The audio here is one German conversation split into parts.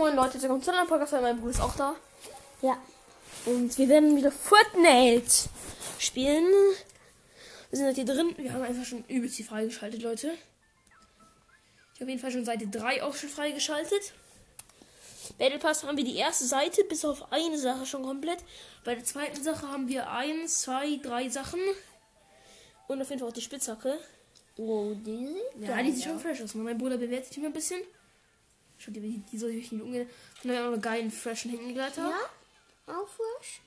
moin Leute, willkommen zu einem Podcast, mein Bruder ist auch da. Ja. Und wir werden wieder Fortnite spielen. Wir sind halt hier drin. Wir haben einfach schon übelst die freigeschaltet, Leute. Ich habe jeden Fall schon Seite 3 auch schon freigeschaltet. Battle Pass haben wir die erste Seite bis auf eine Sache schon komplett. Bei der zweiten Sache haben wir 1, 2, 3 Sachen. Und auf jeden Fall auch die Spitzhacke. Oh, die sieht Ja, die sieht schon fresh aus. Mein Bruder bewertet die mir ein bisschen. Schaut die, die soll ich nicht umgehen. Und dann haben wir auch einen geilen, freshen Hängegleiter. Ja, auch frisch.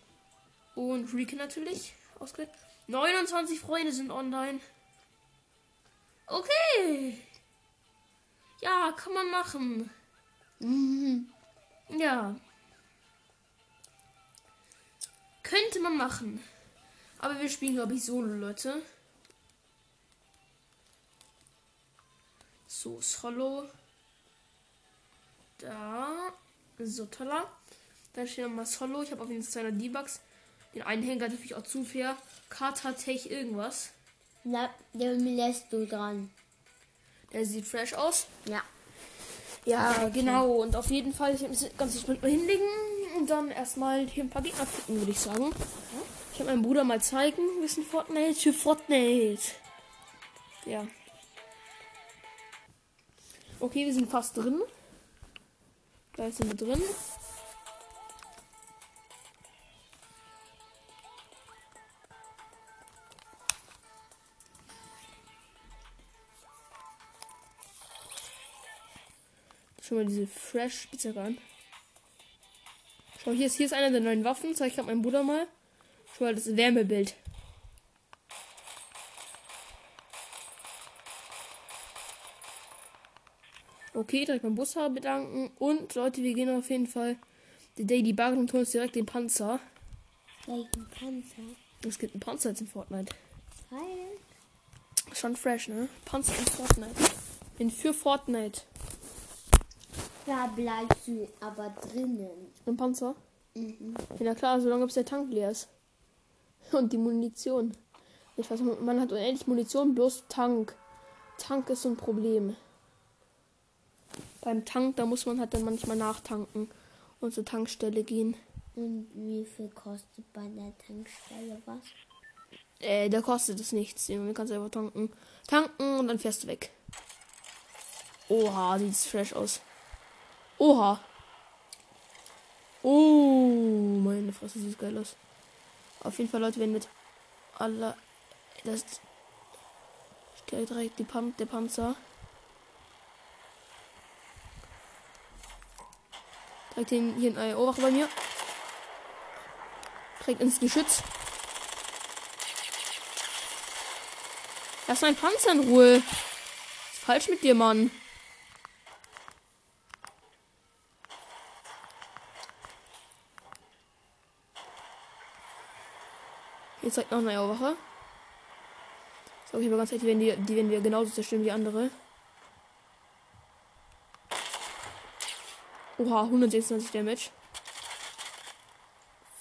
Und Rieke natürlich. Ausgewählt. 29 Freunde sind online. Okay. Ja, kann man machen. Mhm. Ja. Könnte man machen. Aber wir spielen, glaube ich, solo, Leute. So, Solo. Da. So, toller. Dann steht nochmal Solo. Ich habe auf jeden Fall seiner Debugs. Den einen Hänger natürlich auch zu fair. Katatech irgendwas. Na, der lässt du dran. Der sieht fresh aus. Ja. Ja, genau. Und auf jeden Fall ich das ganze Sprint mal hinlegen und dann erstmal hier ein paar Gegner ficken, würde ich sagen. Ich habe meinem Bruder mal zeigen, wir sind Fortnite für Fortnite. Ja. Okay, wir sind fast drin. Gleich sind wir drin. Schon mal diese Fresh Spitzhacke an. Schau, hier ist, hier ist einer der neuen Waffen. Zeig ich gerade meinem Bruder mal. Schau mal, das Wärmebild. Okay, direkt beim Busfahrer bedanken. Und Leute, wir gehen auf jeden Fall die Daily Bug und holen uns direkt den Panzer. Welchen Panzer? Es gibt einen Panzer jetzt in Fortnite. Geil. Schon fresh, ne? Panzer in Fortnite. Bin für Fortnite. Da bleibst du aber drinnen. Ein Panzer? Mhm. Ja klar, solange bis der Tank leer ist. Und die Munition. Ich weiß, man hat unendlich Munition, bloß Tank. Tank ist so ein Problem. Beim Tank, da muss man halt dann manchmal nachtanken und zur Tankstelle gehen. Und wie viel kostet bei der Tankstelle was? Äh, da kostet es nichts. Du kannst einfach tanken. Tanken und dann fährst du weg. Oha, sieht fresh aus. Oha. Oh, meine Fresse, sieht geil aus. Auf jeden Fall, Leute, wenn mit aller. Das. Direkt die Pan der Panzer. Direkt den, hier ein Ohrwache bei mir. Direkt ins Geschütz. Lass meinen Panzer in Ruhe. Ist falsch mit dir, Mann? Hier zeigt noch eine Eierwache. So, okay, aber ganz ehrlich, die werden, die, werden wir genauso zerstören wie andere. Oha, 126 Damage.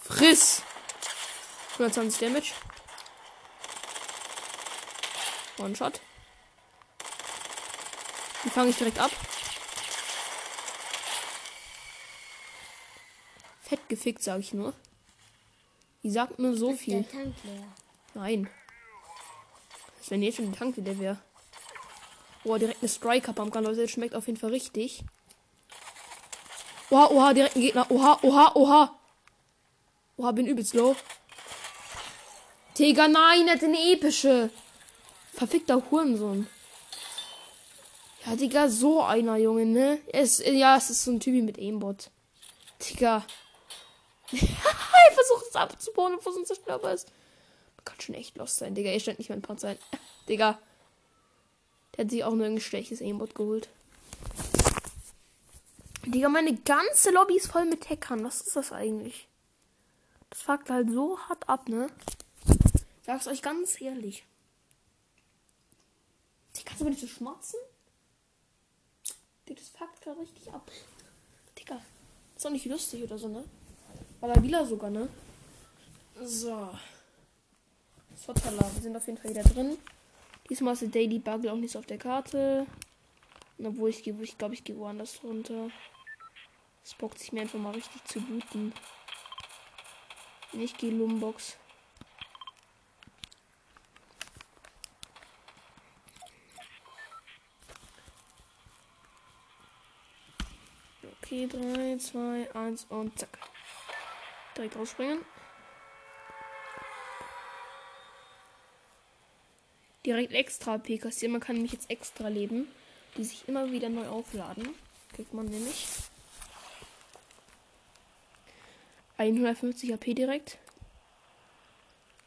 Friss! 120 Damage. One Shot. Die fange ich direkt ab. Fett gefickt, sage ich nur. Die sagt nur so Ist viel. der? Nein. Das wäre jetzt schon die Tank wieder wäre. Boah, direkt eine Strike am Leute. Das schmeckt auf jeden Fall richtig. Oha, oha, direkt ein Gegner. Oha, oha, oha. Oha, bin übelst low. Digga, nein, er hat eine epische. Verfickter Hurensohn. Ja, Digga, so einer, Junge, ne? Es, ja, es ist so ein Typi mit Aimbot. Digga. er versucht es abzubauen, bevor es ein Zerstörbar ist. Man kann schon echt lost sein, Digga. Er stellt nicht mein Panzer ein. Digga. Der hat sich auch nur ein schlechtes Aimbot geholt. Digga, meine ganze Lobby ist voll mit Hackern. Was ist das eigentlich? Das fuckt halt so hart ab, ne? Sag's euch ganz ehrlich. Die kannst du aber nicht so schmatzen? Digga, das fuckt gerade richtig ab. Digga, ist doch nicht lustig oder so, ne? War da wieder sogar, ne? So. Sotala, wir sind auf jeden Fall wieder drin. Diesmal ist der Daily Buggle auch nicht so auf der Karte. Obwohl ich gehe, ich glaube, ich gehe woanders runter. Es bockt sich mir einfach mal richtig zu booten. Nicht gehe Lumbox. Okay, 3, 2, 1 und zack. Direkt rausspringen. Direkt extra AP kassieren. Man kann nämlich jetzt extra leben, die sich immer wieder neu aufladen. Kriegt man nämlich. 150 AP direkt.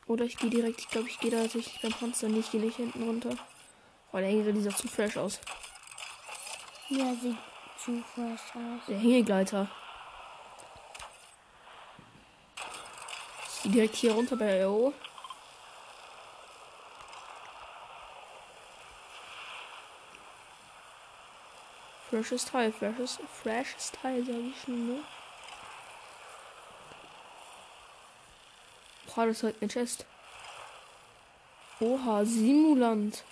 Oder ich gehe direkt, ich glaube, ich gehe da tatsächlich beim Panzer nicht, gehe nicht hinten runter. Oh, der hängt dieser zu fresh aus. Ja, sieht zu fresh aus. Der Hängegleiter. Ich gehe direkt hier runter bei AO. Freshes Teil, freshes, freshes Teil, sag ich schon, ne? Boah, das ist halt eine Chest. Oha, Simulant.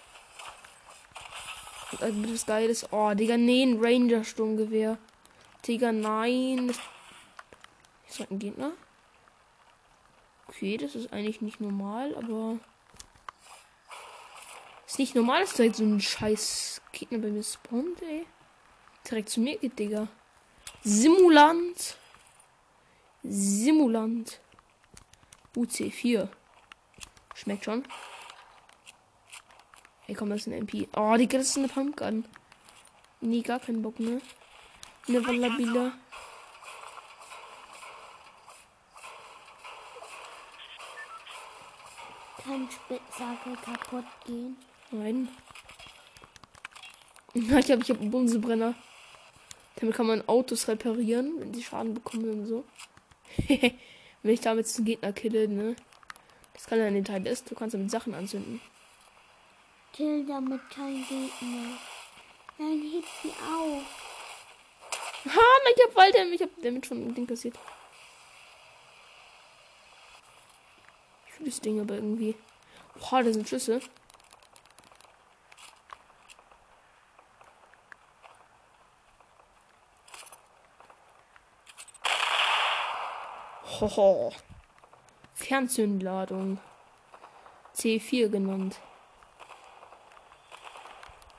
Das Geiles. Oh, Digga, nee, ein Ranger-Sturmgewehr. Digga, nein. Das ist halt ein Gegner. Okay, das ist eigentlich nicht normal, aber. Ist nicht normal, dass direkt so ein scheiß Gegner bei mir spawnt, ey. Direkt zu mir geht, Digga. Simulant. Simulant. UC4. Schmeckt schon. Ey, komm, das ist ein MP. Oh, Digga, das ist eine Pumpgun. Nee, gar keinen Bock, ne? Eine Wallabila. Kann Spitzhacke kaputt gehen? Nein. Ja, ich habe ich hab einen Bunsenbrenner. Damit kann man Autos reparieren, wenn sie Schaden bekommen und so. wenn ich damit einen Gegner kille, ne? Das kann ja ein Detail ist, du kannst damit Sachen anzünden. Kill damit kein Gegner. Nein, heb sie auf. Ha, nein, ich hab Walter, ich hab damit schon ein Ding passiert. Ich fühle das Ding aber irgendwie. Boah, da sind Schüsse. Hoho. Fernzündladung. C4 genannt.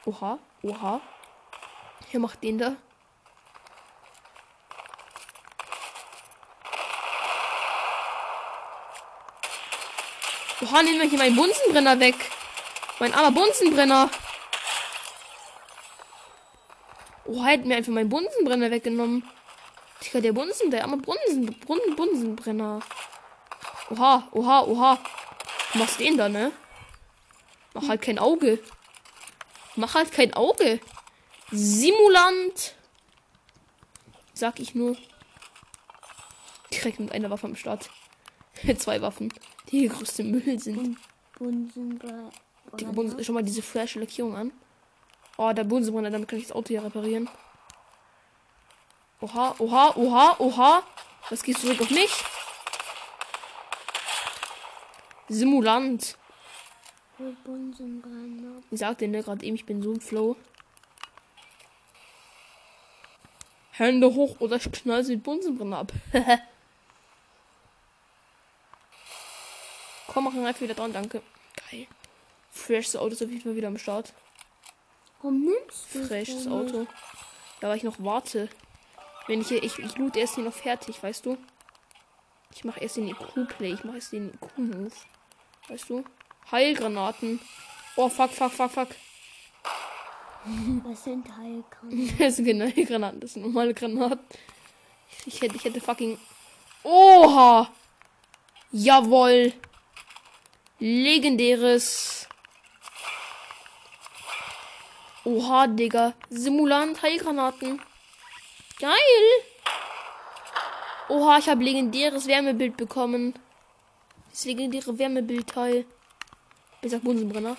Oha, oha. Wer macht den da? Oha, nehmen wir hier meinen Bunsenbrenner weg. Mein armer Bunsenbrenner. Oha, hätten mir einfach meinen Bunsenbrenner weggenommen. Digga, der Bunsen, der arme Bunsen, Bunsen, Bunsenbrenner. Oha, oha, oha. Du machst den da, ne? Mach halt kein Auge. Mach halt kein Auge. Simulant. Sag ich nur. Direkt mit einer Waffe am Start. Zwei Waffen, die größte Müll sind. Bunsenbrenner. Die Bunsen, schon mal diese frische Lackierung an. Oh, der Bunsenbrenner, damit kann ich das Auto hier reparieren. Oha, oha, oha, oha. Was gehst du zurück auf mich? Simulant. Ich sagte ne gerade eben, ich bin so im Flow. Hände hoch oder ich knall sie Bunsenbrenner ab. Komm, machen wir einfach wieder dran, danke. Geil. Freshes Auto ist auf jeden Fall wieder am Start. Warum nimmst du Freshes so Auto. Ja, weil ich noch warte. Wenn ich hier, ich, ich loot erst hier noch fertig, weißt du? Ich mache erst den IQ-Play, ich mache erst den IQ-Move. Weißt du? Heilgranaten. Oh, fuck, fuck, fuck, fuck. Was sind Heilgranaten? Das sind keine Heilgranaten, das sind normale Granaten. Ich hätte, ich hätte fucking. Oha! Jawoll! Legendäres. Oha, Digga. Simulant Heilgranaten. Geil! Oha, ich habe legendäres Wärmebild bekommen. Das legendäre Wärmebildteil. Besser Bunsenbrenner.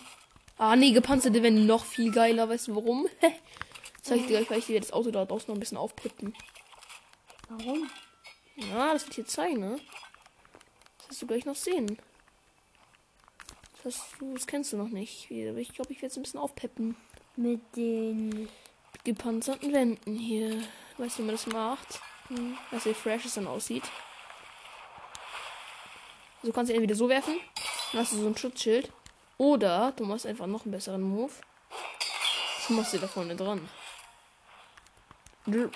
Ah, nee, gepanzerte werden noch viel geiler. Weißt du warum? Zeig ich dir gleich, weil ich dir das Auto da draußen noch ein bisschen aufpippen. Warum? Ja, das wird hier zeigen, ne? Das wirst du gleich noch sehen. Das, hast du, das kennst du noch nicht. Aber ich glaube, ich werde es ein bisschen aufpeppen. Mit den. Gepanzerten Wänden hier. Weißt du, wie man das macht? Hm. dass wie fresh es dann aussieht. Also du kannst ihn entweder so werfen, dann hast du so ein Schutzschild. Oder du machst einfach noch einen besseren Move. Du machst sie da vorne dran. No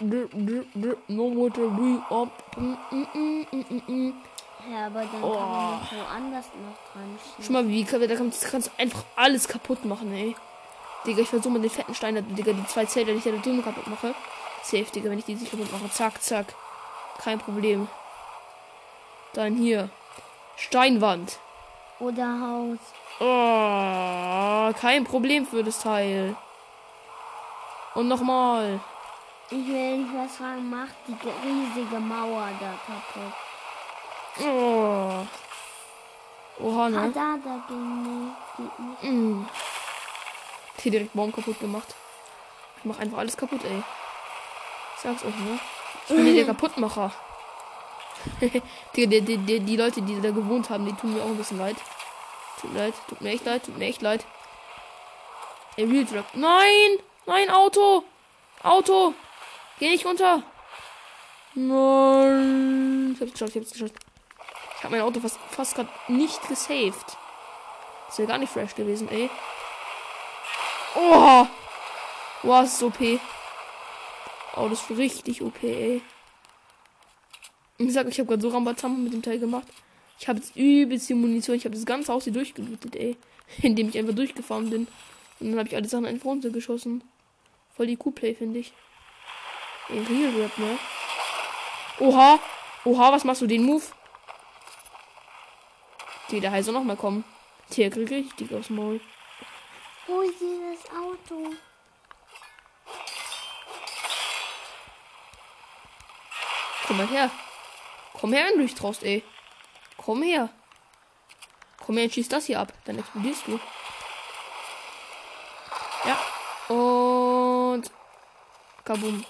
water be up. Mm, mm, mm. Ja, aber dann Oh. kann man noch woanders noch dran Schau schieben. mal, wie da kannst, kannst du einfach alles kaputt machen, ey. Digga, ich versuche mal den fetten Stein, da- Digga, die zwei Zelter, die ich da drüben kaputt mache. Safe, Digga, wenn ich die nicht kaputt mache. Zack, zack. Kein Problem. Dann hier. Steinwand. Oder Haus. Oh, kein Problem für das Teil. Und nochmal. Ich will nicht was fragen, macht die ge- riesige Mauer da kaputt. Oh. Oha, Ah, ne? da, da ging nicht. Geht nicht. Mm. Hier direkt Baum kaputt gemacht. Ich mach einfach alles kaputt, ey. Ich sag's euch, ne? Ich bin hier der Kaputtmacher. die, die, die, die, Leute, die da gewohnt haben, die tun mir auch ein bisschen leid. Tut mir leid, tut mir echt leid, tut mir echt leid. Ey, Real Truck. Nein! Nein, Auto! Auto! Geh nicht runter! Nein! Ich hab's geschafft, ich hab's geschafft. Ich hab mein Auto fast, fast gerade nicht gesaved. Das wäre gar nicht fresh gewesen, ey. Oh! Boah, ist OP. Oh, das ist richtig OP, ey. Ich sag, ich habe gerade so Rambazamba mit dem Teil gemacht. Ich habe jetzt übelst die Munition. Ich habe das ganze Haus hier durchgelootet, ey. Indem ich einfach durchgefahren bin. Und dann habe ich alle Sachen einfach runtergeschossen. Voll die Q-Play, finde ich. Ey, Real Rap, ne? Oha! Oha, was machst du den Move? Die, der heißt noch mal kommen. Tier krieg richtig aufs Maul. Wo ist dieses Auto? Komm mal her. Komm her, wenn du dich traust, ey. Komm her. Komm her und schieß das hier ab. Dann explodierst du. Ja. Und. Kabum.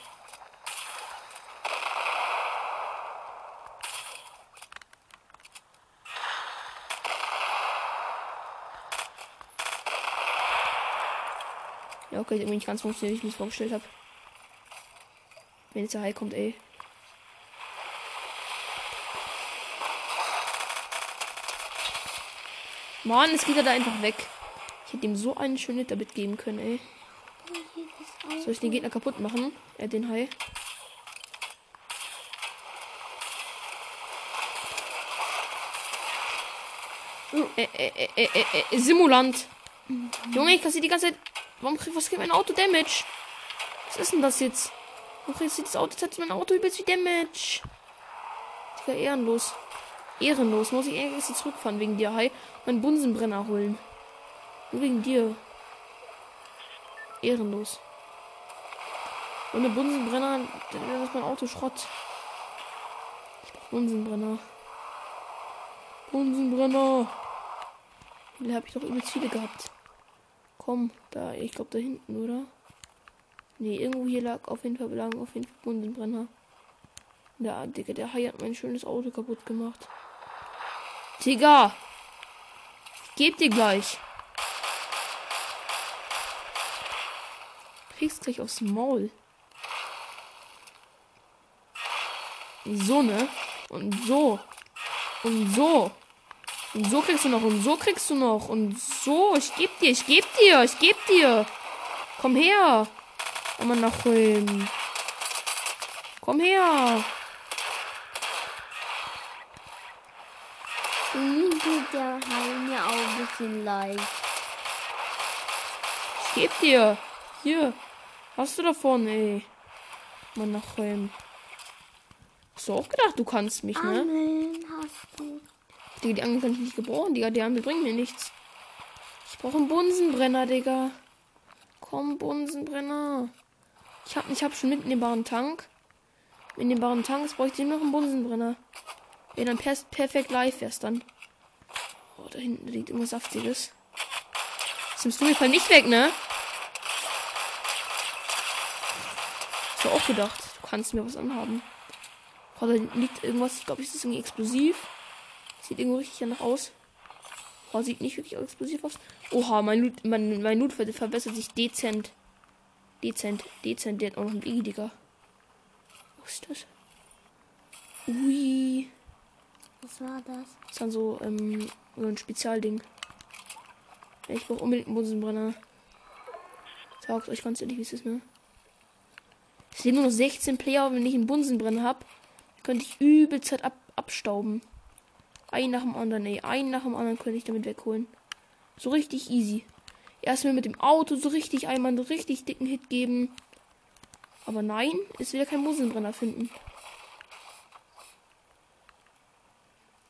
Okay, irgendwie nicht ganz funktioniert, wie ich mir vorgestellt habe. Wenn jetzt der Hai kommt, ey. Mann, es geht er da einfach weg. Ich hätte ihm so einen schönen Hit damit geben können, ey. Soll ich den Gegner kaputt machen? Er den Hai. Äh, äh, äh, äh, äh, äh, Simulant. Junge, ich kassiere die ganze Zeit. Warum kriegt was kriegt mein Auto Damage? Was ist denn das jetzt? Warum kriegt das Auto jetzt hat mein Auto übelst wie Damage? Digga, ehrenlos. Ehrenlos. Muss ich irgendwie zurückfahren wegen dir, Hai. Meinen Bunsenbrenner holen. Nur wegen dir. Ehrenlos. Ohne Bunsenbrenner, dann wäre das mein Auto Schrott. Bunsenbrenner. Bunsenbrenner. Hier habe ich doch übelst viele gehabt. Komm, da, ich glaube da hinten, oder? Nee, irgendwo hier lag auf jeden Fall lagen auf jeden Fall Bunsenbrenner. Der, Digga, der Hai hat mein schönes Auto kaputt gemacht. Digga! Ich geb dir gleich. Kriegst gleich aufs Maul. So, ne? Und so. Und so. Und so kriegst du noch. Und so kriegst du noch. Und so. Ich geb dir. Ich geb dir. Ich geb dir. Komm her. Aber nach Ulm. Komm her. Tut der Hai mir auch ein bisschen leid. Ich geb dir. Hier. Hast du davon, ey. Mann, nach. Hast du auch gedacht, du kannst mich, ne? Angeln hast du. Digga, die Angel kann ich nicht gebrauchen, Digga. Die Angel bringt mir nichts. Ich brauche einen Bunsenbrenner, Digga. Komm, Bunsenbrenner. Ich hab, ich hab schon mitnehmbaren Tank. Mitnehmbaren Tanks bräuchte ich noch einen Bunsenbrenner. Ja, dann per perfekt live wär's dann. Oh, da hinten liegt irgendwas Saftiges. Das nimmst du mir Fall nicht weg, ne? Ich hab auch gedacht, du kannst mir was anhaben. Oh, da liegt irgendwas, ich glaube, es ist irgendwie explosiv. Sieht irgendwo richtig danach aus. Oh, sieht nicht wirklich explosiv aus. Oha, mein Loot, mein, mein Loot ver verbessert sich dezent. Dezent, dezent. Der hat auch noch ein Iggy, Digga. Was ist das? Ui. Was war das? Das ist dann so, ähm, so ein Spezialding. Ich brauche unbedingt einen Bunsenbrenner. Sagt euch ganz ehrlich, wie es ist, ne? Es sind nur noch 16 Player, wenn ich einen Bunsenbrenner habe, könnte ich übel Zeit ab abstauben. Ein nach dem anderen, ey. Ein nach dem anderen könnte ich damit wegholen. So richtig easy. Erstmal mit dem Auto so richtig einmal einen richtig dicken Hit geben. Aber nein, ist wieder kein Bunsenbrenner finden.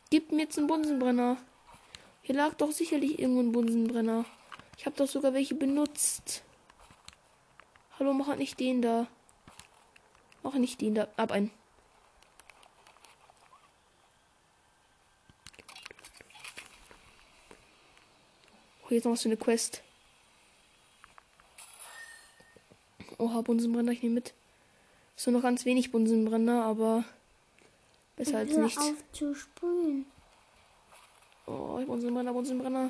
Gib mir jetzt einen Bunsenbrenner. Hier lag doch sicherlich irgendwo ein Bunsenbrenner. Ich habe doch sogar welche benutzt. Hallo, mach nicht den da. Mach nicht den da. Ab ein. Oh, jetzt noch was für eine Quest. Oha, Bunsenbrenner, ich nehme mit. Nur noch ganz wenig Bunsenbrenner, aber besser als nichts. auf zu sprühen. Oh, Bunsenbrenner, Bunsenbrenner.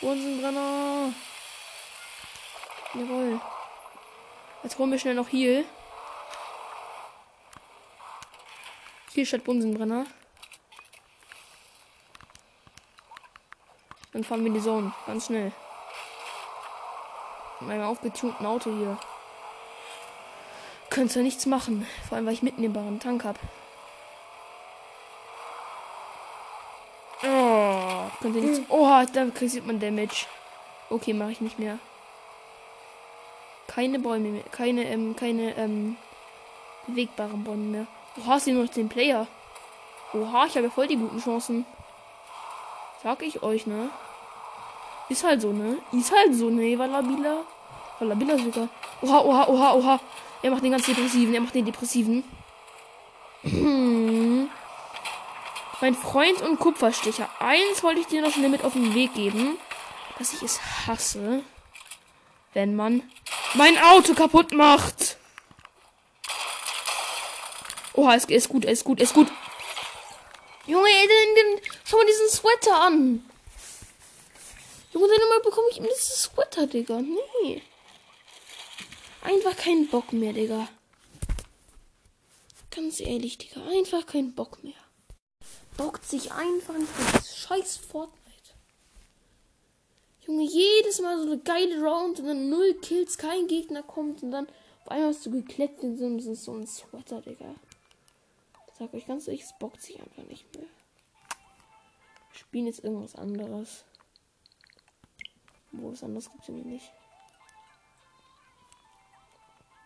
Bunsenbrenner. Jawohl. Jetzt holen wir schnell noch Heal. Heal statt Bunsenbrenner. Dann fahren wir die Zone. Ganz schnell. Mit meinem aufgetunten Auto hier. Könntest ja nichts machen. Vor allem, weil ich mitten im baren Tank hab. Oh, nichts. Oh, da kriegt man Damage. Okay, mache ich nicht mehr. Keine Bäume mehr. Keine, ähm, keine, ähm, bewegbaren Bäume mehr. Oha, nur noch 10 Player. Oha, ich habe voll die guten Chancen. Sag ich euch, ne? Ist halt so, ne? Ist halt so, ne? Wallabila. Wallabila sogar. Oha, oha, oha, oha. Er macht den ganz depressiven. Er macht den depressiven. Hm. Mein Freund und Kupferstecher. Eins wollte ich dir noch schnell mit auf den Weg geben. Dass ich es hasse, wenn man mein Auto kaputt macht. Oha, es ist gut, es ist gut, ist gut. Junge, ey, den, den, schau mal diesen Sweater an. Junge, dann mal bekomme ich ihm diesen Sweater, Digga. Nee. Einfach keinen Bock mehr, Digga. Ganz ehrlich, Digga. Einfach keinen Bock mehr. Bockt sich einfach nicht das scheiß Fortnite. Junge, jedes Mal so eine geile Round und dann null Kills, kein Gegner kommt und dann auf einmal hast du geklettert in so ein Sweater, Digga. Ich sag euch ganz ehrlich, es bockt sich einfach nicht mehr. Wir spielen jetzt irgendwas anderes. Wo was anderes gibt's nämlich nicht.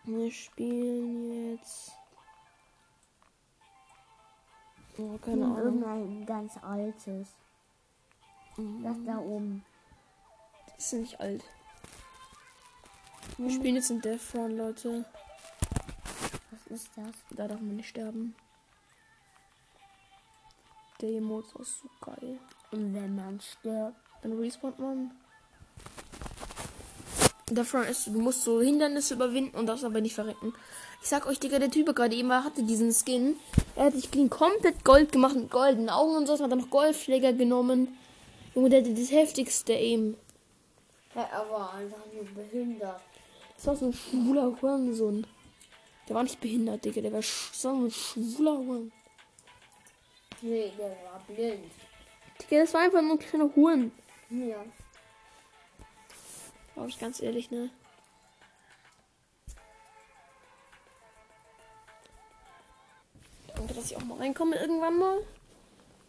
Wir spielen jetzt. Oh, keine Ahnung. irgendein ganz altes. Das da oben. Das ist nicht alt. Wir spielen jetzt in Death Run, Leute. Was ist das? Da darf man nicht sterben. Der Emote ist so geil. Und wenn man stirbt. Dann respawnt man. Death Run ist, du musst so Hindernisse überwinden und darfst aber nicht verrecken. Ich sag euch, Digga, der Typ gerade eben war, hatte diesen Skin. Er hat sich clean komplett Gold gemacht mit goldenen Augen und so. Hat dann noch Goldschläger genommen. Junge, der hatte das heftigste Aim. Ja, er war einfach nur behindert. Das war so ein schwuler Hurensohn. Der war nicht behindert, Digga. Der war, das war so ein schwuler Huren. Nee, der war blind. Digga, das war einfach nur ein kleiner Huren. Ja. Glaube ich ganz ehrlich, ne? Danke, dass ich auch mal reinkomme irgendwann mal.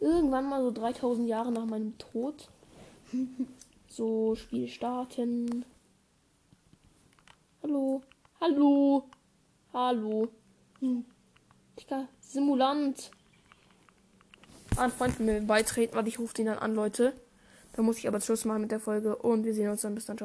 Irgendwann mal so 3000 Jahre nach meinem Tod. so, Spiel starten. Hallo. Hallo. Hallo. Hm. Digga, Simulant. Ah, ein Freund von mir beitreten, weil ich rufe den dann an, Leute. Da muss ich aber Schluss machen mit der Folge und wir sehen uns dann. Bis dann, ciao.